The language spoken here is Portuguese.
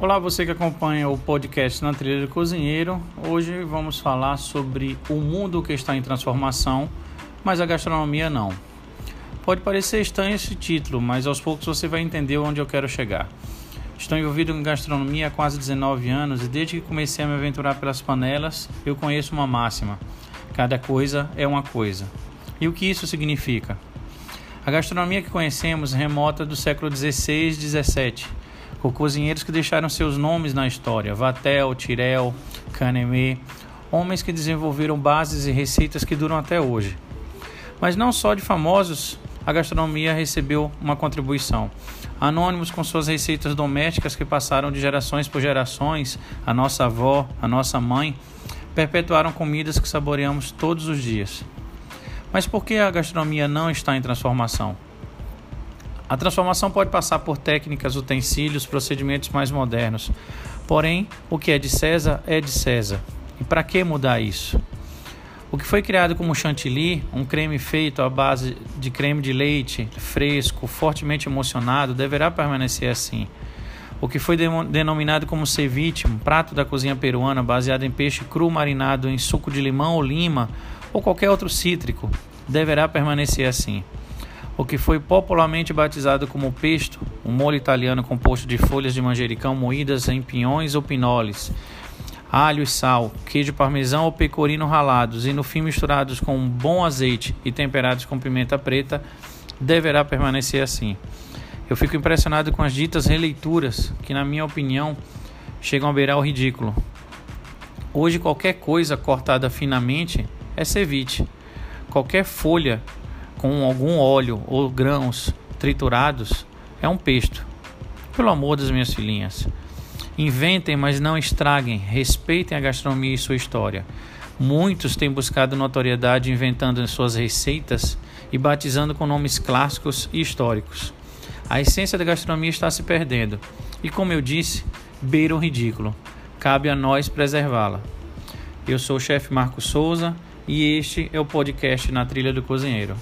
Olá, você que acompanha o podcast Na Trilha do Cozinheiro. Hoje vamos falar sobre o mundo que está em transformação, mas a gastronomia não. Pode parecer estranho esse título, mas aos poucos você vai entender onde eu quero chegar. Estou envolvido em gastronomia há quase 19 anos e desde que comecei a me aventurar pelas panelas, eu conheço uma máxima: cada coisa é uma coisa. E o que isso significa? A gastronomia que conhecemos remota do século 16 e 17 por cozinheiros que deixaram seus nomes na história: Vatel, Tirel, Canemé, homens que desenvolveram bases e receitas que duram até hoje. Mas não só de famosos a gastronomia recebeu uma contribuição. Anônimos com suas receitas domésticas que passaram de gerações por gerações, a nossa avó, a nossa mãe, perpetuaram comidas que saboreamos todos os dias. Mas por que a gastronomia não está em transformação? A transformação pode passar por técnicas, utensílios, procedimentos mais modernos. Porém, o que é de César é de César. E para que mudar isso? O que foi criado como chantilly, um creme feito à base de creme de leite fresco, fortemente emocionado, deverá permanecer assim. O que foi denominado como ceviche, um prato da cozinha peruana baseado em peixe cru marinado em suco de limão ou lima ou qualquer outro cítrico, deverá permanecer assim o que foi popularmente batizado como pesto, um molho italiano composto de folhas de manjericão moídas em pinhões ou pinoles, alho e sal, queijo parmesão ou pecorino ralados e no fim misturados com um bom azeite e temperados com pimenta preta, deverá permanecer assim. Eu fico impressionado com as ditas releituras, que na minha opinião chegam a beirar o ridículo. Hoje qualquer coisa cortada finamente é ceviche. Qualquer folha com algum óleo ou grãos triturados é um pesto. Pelo amor das minhas filhinhas. Inventem, mas não estraguem. Respeitem a gastronomia e sua história. Muitos têm buscado notoriedade inventando suas receitas e batizando com nomes clássicos e históricos. A essência da gastronomia está se perdendo e, como eu disse, beira o ridículo. Cabe a nós preservá-la. Eu sou o chefe Marco Souza e este é o podcast Na Trilha do Cozinheiro.